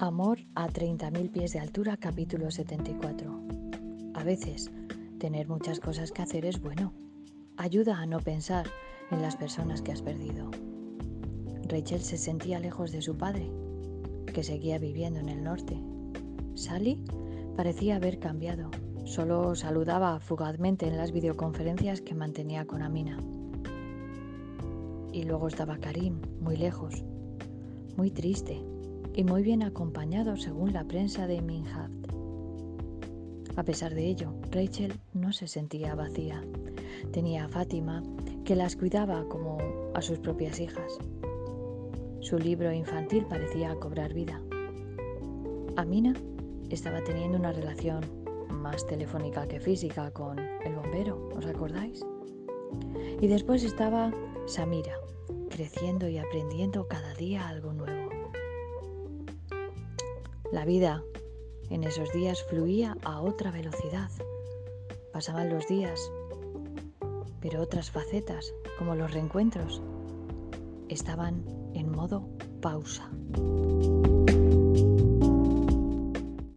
30.000 pies de altura, capítulo 74. A veces, tener muchas cosas que hacer es bueno. Ayuda a no pensar en las personas que has perdido. Rachel se sentía lejos de su padre, que seguía viviendo en el norte. Sally parecía haber cambiado. Solo saludaba fugazmente en las videoconferencias que mantenía con Amina. Y luego estaba Karim, muy lejos, muy triste y muy bien acompañado según la prensa de Minhad. A pesar de ello, Rachel no se sentía vacía. Tenía a Fátima, que las cuidaba como a sus propias hijas. Su libro infantil parecía cobrar vida. Amina estaba teniendo una relación más telefónica que física con el bombero, ¿os acordáis? Y después estaba Samira, creciendo y aprendiendo cada día algo nuevo. La vida en esos días fluía a otra velocidad. Pasaban los días, pero otras facetas, como los reencuentros, estaban en modo pausa.